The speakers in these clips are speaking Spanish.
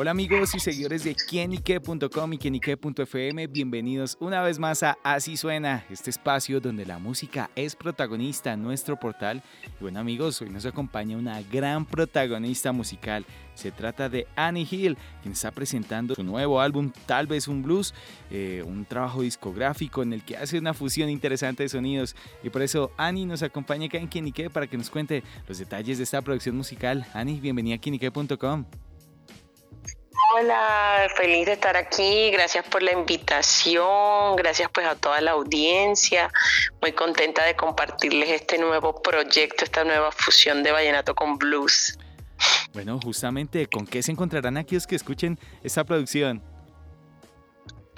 Hola amigos y seguidores de quienique.com y quienique.fm, bienvenidos una vez más a Así Suena, este espacio donde la música es protagonista en nuestro portal. Y bueno amigos, hoy nos acompaña una gran protagonista musical. Se trata de Annie Hill, quien está presentando su nuevo álbum, Tal vez un blues, eh, un trabajo discográfico en el que hace una fusión interesante de sonidos. Y por eso Annie nos acompaña acá en Quienique para que nos cuente los detalles de esta producción musical. Annie, bienvenida a quienique.com. Hola, feliz de estar aquí. Gracias por la invitación. Gracias pues a toda la audiencia. Muy contenta de compartirles este nuevo proyecto, esta nueva fusión de vallenato con blues. Bueno, justamente, ¿con qué se encontrarán aquellos que escuchen esta producción?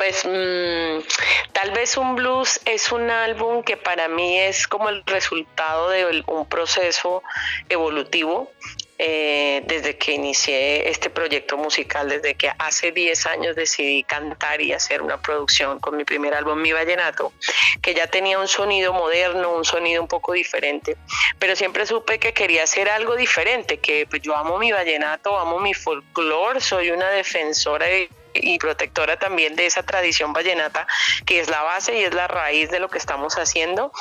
Pues mm, tal vez un blues es un álbum que para mí es como el resultado de un proceso evolutivo eh, desde que inicié este proyecto musical, desde que hace 10 años decidí cantar y hacer una producción con mi primer álbum, Mi Vallenato, que ya tenía un sonido moderno, un sonido un poco diferente, pero siempre supe que quería hacer algo diferente, que pues, yo amo mi vallenato, amo mi folclore, soy una defensora y protectora también de esa tradición vallenata que es la base y es la raíz de lo que estamos haciendo.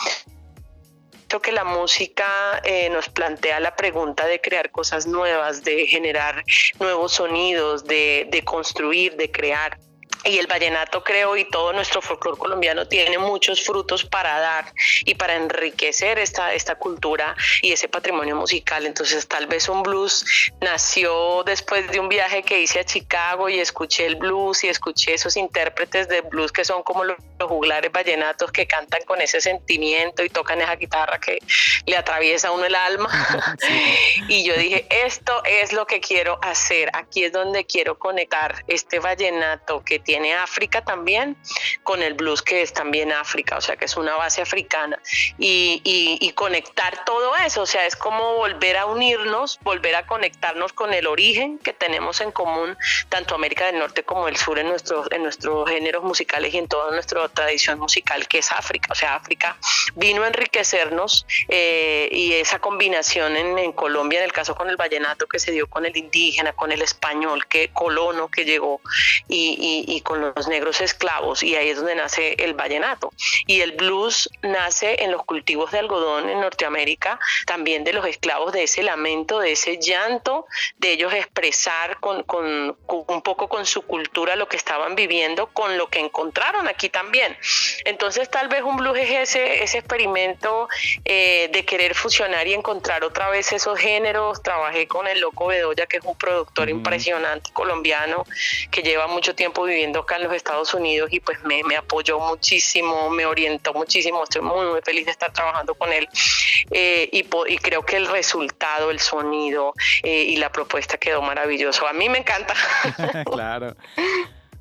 Que la música eh, nos plantea la pregunta de crear cosas nuevas, de generar nuevos sonidos, de, de construir, de crear y el vallenato creo y todo nuestro folclore colombiano tiene muchos frutos para dar y para enriquecer esta, esta cultura y ese patrimonio musical. Entonces tal vez un blues nació después de un viaje que hice a Chicago y escuché el blues y escuché esos intérpretes de blues que son como los, juglares vallenatos que cantan con ese sentimiento y tocan esa guitarra que le atraviesa a uno el alma. y yo dije, esto es lo que quiero hacer, aquí es donde quiero conectar este vallenato que tiene tiene África también, con el blues que es también África, o sea que es una base africana, y, conectar todo eso, o sea, es como volver a unirnos, volver a conectarnos con el origen que tenemos en común, tanto América del Norte como el sur en nuestros, en nuestros géneros musicales y en toda nuestra tradición musical que es África, o sea, África vino a enriquecernos eh, y esa combinación en, en Colombia, en el caso con el vallenato que se dio con el indígena, con el español, que colono que llegó y con los negros esclavos y ahí es donde nace el vallenato. Y el blues nace en los cultivos de algodón en Norteamérica, también de los esclavos, de ese lamento, de ese llanto, de ellos expresar con, con, un poco con su cultura lo que estaban viviendo, con lo que encontraron aquí también. Entonces tal vez un blues es ese, ese experimento eh, de querer fusionar y encontrar otra vez esos géneros. Trabajé con el Loco Bedoya, que es un productor impresionante colombiano que lleva mucho tiempo viviendo acá en los Estados Unidos y pues me, apoyó muchísimo, me orientó muchísimo, estoy muy, muy feliz de estar trabajando con él eh, y, y, creo que el resultado, el sonido eh, y la propuesta quedó maravilloso. A mí me encanta. claro.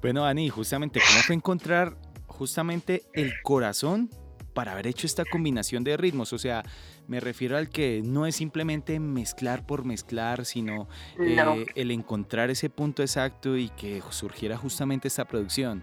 Bueno, Ani, justamente, ¿cómo fue encontrar justamente el corazón para haber hecho esta combinación de ritmos? O sea, me refiero al que no es simplemente mezclar por mezclar, sino eh, el encontrar ese punto exacto y que surgiera justamente esta producción.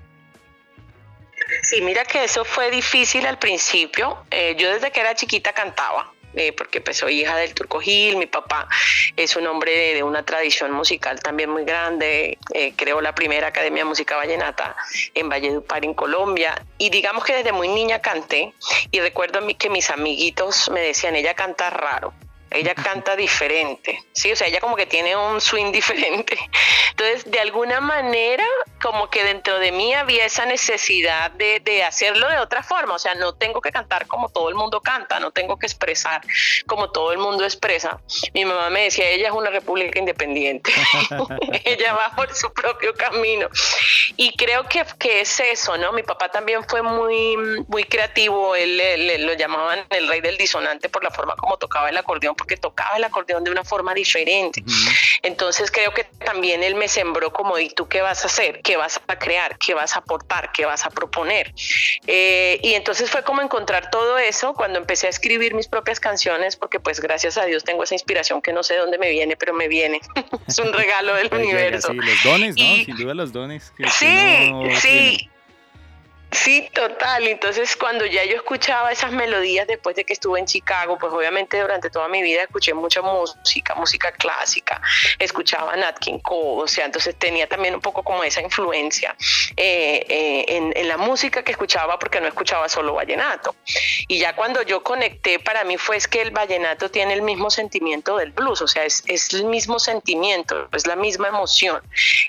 Sí, mira que eso fue difícil al principio. Eh, yo desde que era chiquita cantaba. Eh, porque pues soy hija del Turco Gil, mi papá es un hombre de, una tradición musical también muy grande, eh, creó la primera Academia de Música Vallenata en Valledupar, en Colombia, y digamos que desde muy niña canté, y recuerdo que mis amiguitos me decían, ella canta raro, ella canta diferente, ¿sí? O sea, ella como que tiene un swing diferente. Entonces, de alguna manera, como que dentro de mí había esa necesidad de, de, hacerlo de otra forma. O sea, no tengo que cantar como todo el mundo canta, no tengo que expresar como todo el mundo expresa. Mi mamá me decía, ella es una república independiente. ella va por su propio camino. Y creo que, que, es eso, ¿no? Mi papá también fue muy, muy creativo. Él, lo llamaban el rey del disonante por la forma como tocaba el acordeón porque tocaba el acordeón de una forma diferente. Entonces creo que también él me sembró como, ¿y tú qué vas a hacer? qué vas a crear, qué vas a aportar, qué vas a proponer. Eh, y entonces fue como encontrar todo eso cuando empecé a escribir mis propias canciones, porque pues gracias a Dios tengo esa inspiración que no sé de dónde me viene, pero me viene. es un regalo del universo. Sí, los dones, ¿no? Sin duda los dones. sí, sí. Sí, total. Entonces, cuando ya yo escuchaba esas melodías después de que estuve en Chicago, pues obviamente durante toda mi vida escuché mucha música, música clásica, escuchaba Nat King Cole, o sea, entonces tenía también un poco como esa influencia eh, eh, en, la música que escuchaba porque no escuchaba solo vallenato. Y ya cuando yo conecté, para mí fue es que el vallenato tiene el mismo sentimiento del blues, o sea, es, el mismo sentimiento, es la misma emoción.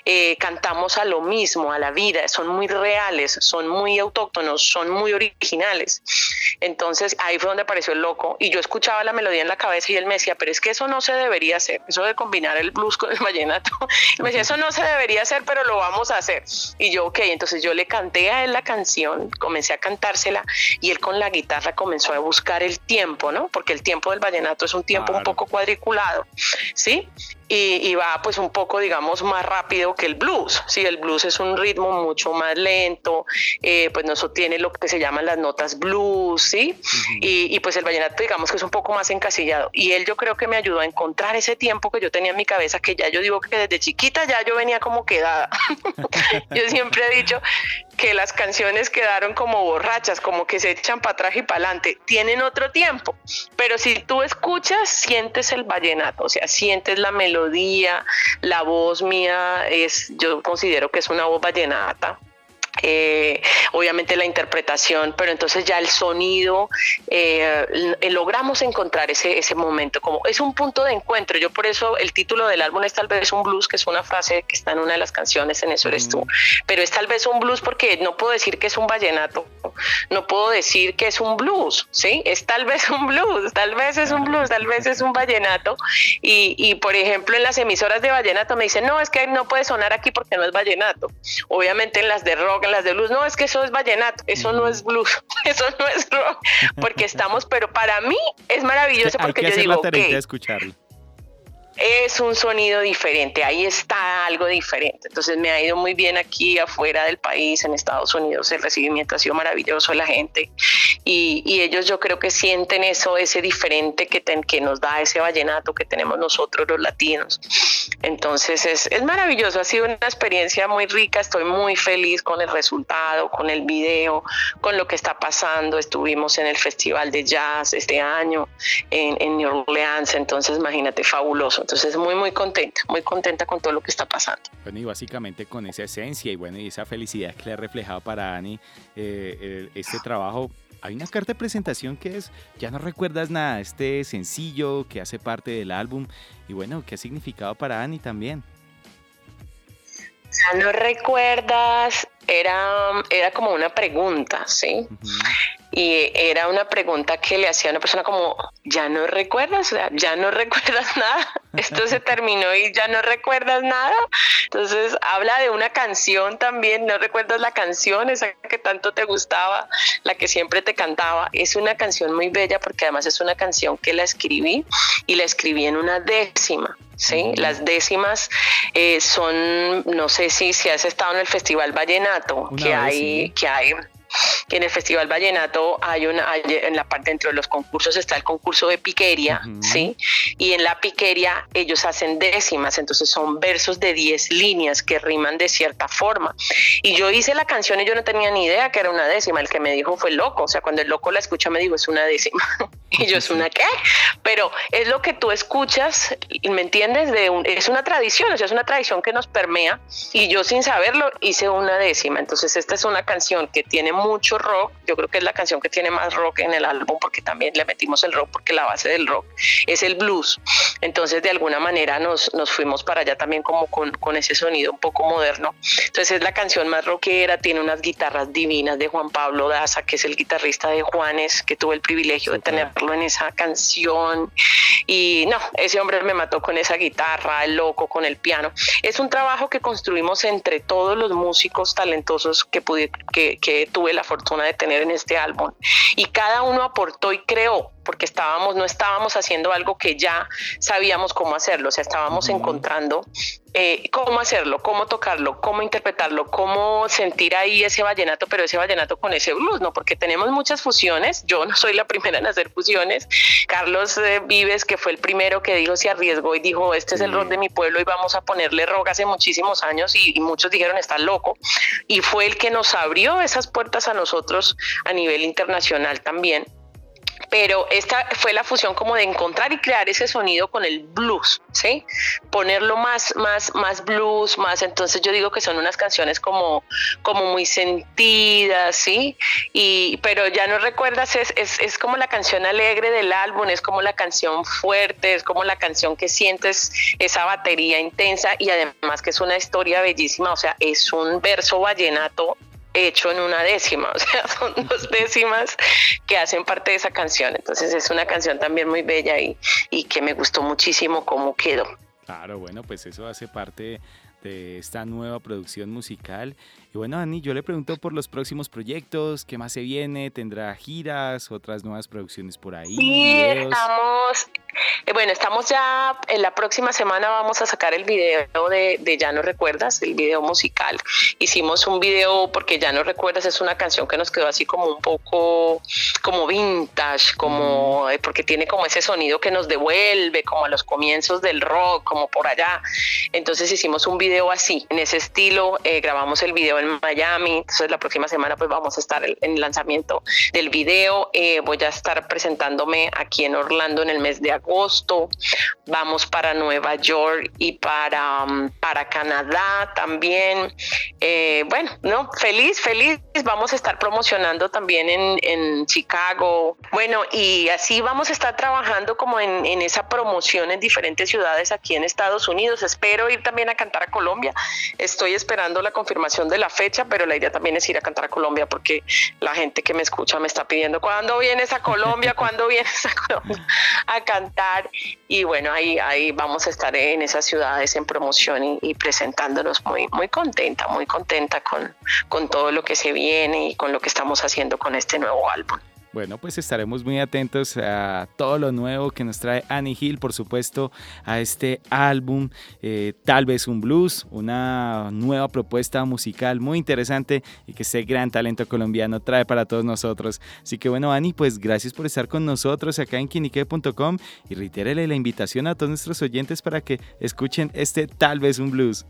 Eh, cantamos a lo mismo, a la vida, son muy reales, son muy autóctonos, son muy originales. Entonces ahí fue donde apareció el loco y yo escuchaba la melodía en la cabeza y él me decía, pero es que eso no se debería hacer, eso de combinar el blues con el vallenato. Y me decía, eso no se debería hacer, pero lo vamos a hacer. Y yo, ok, entonces yo le canté a él la canción, comencé a cantársela y él con la guitarra comenzó a buscar el tiempo, ¿no? Porque el tiempo del vallenato es un tiempo un poco cuadriculado, ¿sí? Y, va pues un poco, digamos, más rápido que el blues. Sí, el blues es un ritmo mucho más lento, eh, pues no tiene lo que se llaman las notas blues, ¿sí? y, pues el vallenato, digamos que es un poco más encasillado. Y él yo creo que me ayudó a encontrar ese tiempo que yo tenía en mi cabeza, que ya yo digo que desde chiquita ya yo venía como quedada. yo siempre he dicho que las canciones quedaron como borrachas, como que se echan para atrás y para adelante. Tienen otro tiempo, pero si tú escuchas, sientes el vallenato, o sea, sientes la melodía, la voz mía es, yo considero que es una voz vallenata eh, obviamente la interpretación, pero entonces ya el sonido, eh, logramos encontrar ese, ese momento, como es un punto de encuentro. Yo por eso el título del álbum es tal vez un blues, que es una frase que está en una de las canciones, en eso eres tú, pero es tal vez un blues porque no puedo decir que es un vallenato, no puedo decir que es un blues, ¿sí? Es tal vez un blues, tal vez es un blues, tal vez es un vallenato. Y, y por ejemplo en las emisoras de vallenato me dicen, no, es que no puede sonar aquí porque no es vallenato. Obviamente en las de rock, las de blues, no, es que eso es vallenato, eso no es blues, eso no es rock, porque estamos, pero para mí es maravilloso porque yo digo, que escucharlo es un sonido diferente, ahí está algo diferente. Entonces me ha ido muy bien aquí afuera del país, en Estados Unidos, el recibimiento ha sido maravilloso de la gente y, ellos yo creo que sienten eso, ese diferente que, que nos da ese vallenato que tenemos nosotros los latinos. Entonces es, es maravilloso, ha sido una experiencia muy rica, estoy muy feliz con el resultado, con el video, con lo que está pasando. Estuvimos en el Festival de Jazz este año en, en New Orleans, entonces imagínate, fabuloso. Entonces, muy, muy contenta, muy contenta con todo lo que está pasando. Bueno, y básicamente con esa esencia y bueno, y esa felicidad que le ha reflejado para Ani eh, este trabajo. Hay una carta de presentación que es Ya no recuerdas nada, este sencillo que hace parte del álbum y bueno, ¿qué ha significado para Ani también? Ya no recuerdas, era, era como una pregunta, ¿sí? Y era una pregunta que le hacía a una persona como, ¿ya no recuerdas? O sea, ¿ya no recuerdas nada? Esto se terminó y ya no recuerdas nada. Entonces habla de una canción también, ¿no recuerdas la canción esa que tanto te gustaba, la que siempre te cantaba? Es una canción muy bella porque además es una canción que la escribí y la escribí en una décima. ¿sí? Las décimas eh, son, no sé si, si has estado en el Festival Vallenato, que hay, que hay en el Festival Vallenato hay una, en la parte dentro de los concursos está el concurso de piqueria, ¿sí? Y en la piqueria ellos hacen décimas, entonces son versos de 10 líneas que riman de cierta forma. Y yo hice la canción y yo no tenía ni idea que era una décima, el que me dijo fue loco, o sea, cuando el loco la escucha me dijo es una décima. y yo es una qué? Pero es lo que tú escuchas, ¿me entiendes? De es una tradición, o sea, es una tradición que nos permea y yo sin saberlo hice una décima. Entonces esta es una canción que tiene mucho rock. Yo creo que es la canción que tiene más rock en el álbum porque también le metimos el rock porque la base del rock es el blues. Entonces de alguna manera nos, nos fuimos para allá también como con, con ese sonido un poco moderno. Entonces es la canción más rockera, tiene unas guitarras divinas de Juan Pablo Daza, que es el guitarrista de Juanes, que tuve el privilegio de tenerlo en esa canción. Y no, ese hombre me mató con esa guitarra, el loco con el piano. Es un trabajo que construimos entre todos los músicos talentosos que, pude, que, que tuve la fortuna de tener en este álbum. Y cada uno aportó y creó porque estábamos, no estábamos haciendo algo que ya sabíamos cómo hacerlo, o sea, estábamos encontrando eh, cómo hacerlo, cómo tocarlo, cómo interpretarlo, cómo sentir ahí ese vallenato, pero ese vallenato con ese blues, ¿no? Porque tenemos muchas fusiones, yo no soy la primera en hacer fusiones, Carlos eh, Vives, que fue el primero que dijo, se arriesgó y dijo, este es el rock de mi pueblo y vamos a ponerle rock hace muchísimos años y, y muchos dijeron, está loco, y fue el que nos abrió esas puertas a nosotros a nivel internacional también pero esta fue la fusión como de encontrar y crear ese sonido con el blues, ¿sí? Ponerlo más, más, más blues, más, entonces yo digo que son unas canciones como, como muy sentidas, ¿sí? Y, pero ya no recuerdas, es, es, es como la canción alegre del álbum, es como la canción fuerte, es como la canción que sientes esa batería intensa y además que es una historia bellísima, o sea, es un verso vallenato hecho en una décima, o sea, son dos décimas que hacen parte de esa canción. Entonces es una canción también muy bella y, y que me gustó muchísimo cómo quedó. Claro, bueno, pues eso hace parte de esta nueva producción musical. Y bueno, Dani, yo le pregunto por los próximos proyectos, qué más se viene, tendrá giras, otras nuevas producciones por ahí. Sí, estamos, eh, bueno, estamos ya, en la próxima semana vamos a sacar el video de, de, Ya no recuerdas, el video musical. Hicimos un video porque Ya no recuerdas es una canción que nos quedó así como un poco como vintage, como mm. porque tiene como ese sonido que nos devuelve, como a los comienzos del rock, como por allá. Entonces hicimos un video así, en ese estilo, eh, grabamos el video en Miami, entonces la próxima semana pues vamos a estar en el lanzamiento del video, voy a estar presentándome aquí en Orlando en el mes de agosto, vamos para Nueva York y para, um, para Canadá también. Eh, bueno, no, feliz, feliz, vamos a estar promocionando también en, en, Chicago. Bueno, y así vamos a estar trabajando como en, en esa promoción en diferentes ciudades aquí en Estados Unidos. Espero ir también a cantar a Colombia. Estoy esperando la confirmación de la fecha, pero la idea también es ir a cantar a Colombia porque la gente que me escucha me está pidiendo, ¿cuándo vienes a Colombia? ¿Cuándo vienes a Colombia a cantar? y bueno, ahí, ahí vamos a estar en esas ciudades en promoción y, presentándonos muy, muy contenta, muy contenta con, con todo lo que se viene y con lo que estamos haciendo con este nuevo álbum. Bueno, pues estaremos muy atentos a todo lo nuevo que nos trae Annie Hill, por supuesto, a este álbum, eh, tal vez un blues, una nueva propuesta musical muy interesante y que este gran talento colombiano trae para todos nosotros. Así que bueno, Annie, pues gracias por estar con nosotros acá en quinique.com y reitérele la invitación a todos nuestros oyentes para que escuchen este tal vez un blues.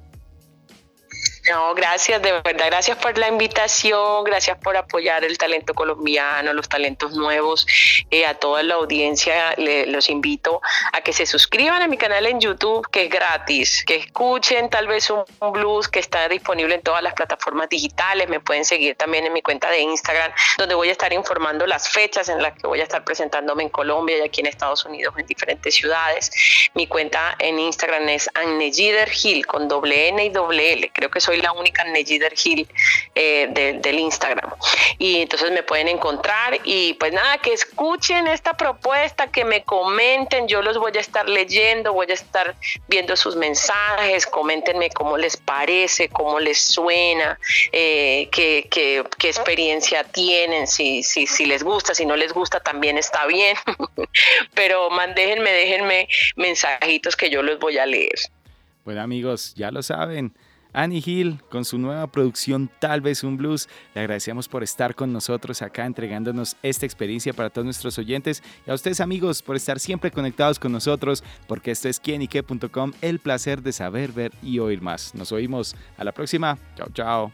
No, gracias, de verdad, gracias por la invitación, gracias por apoyar el talento colombiano, los talentos nuevos. Eh, a toda la audiencia los invito a que se suscriban a mi canal en YouTube, que es gratis, que escuchen tal vez un, blues que está disponible en todas las plataformas digitales. Me pueden seguir también en mi cuenta de Instagram, donde voy a estar informando las fechas en las que voy a estar presentándome en Colombia y aquí en Estados Unidos, en diferentes ciudades. Mi cuenta en Instagram es Anne Hill con doble N y doble L. Creo que soy la única Nejider Hill eh, del Instagram. Y entonces me pueden encontrar y pues nada, que escuchen esta propuesta, que me comenten, yo los voy a estar leyendo, voy a estar viendo sus mensajes, coméntenme cómo les parece, cómo les suena, eh, qué, qué, qué, experiencia tienen, si, si, si les gusta, si no les gusta también está bien, pero déjenme, déjenme mensajitos que yo los voy a leer. Bueno amigos, ya lo saben. Annie Hill con su nueva producción Tal vez un blues. Le agradecemos por estar con nosotros acá entregándonos esta experiencia para todos nuestros oyentes y a ustedes amigos por estar siempre conectados con nosotros porque esto es quienique.com, el placer de saber, ver y oír más. Nos oímos a la próxima. Chao, chao.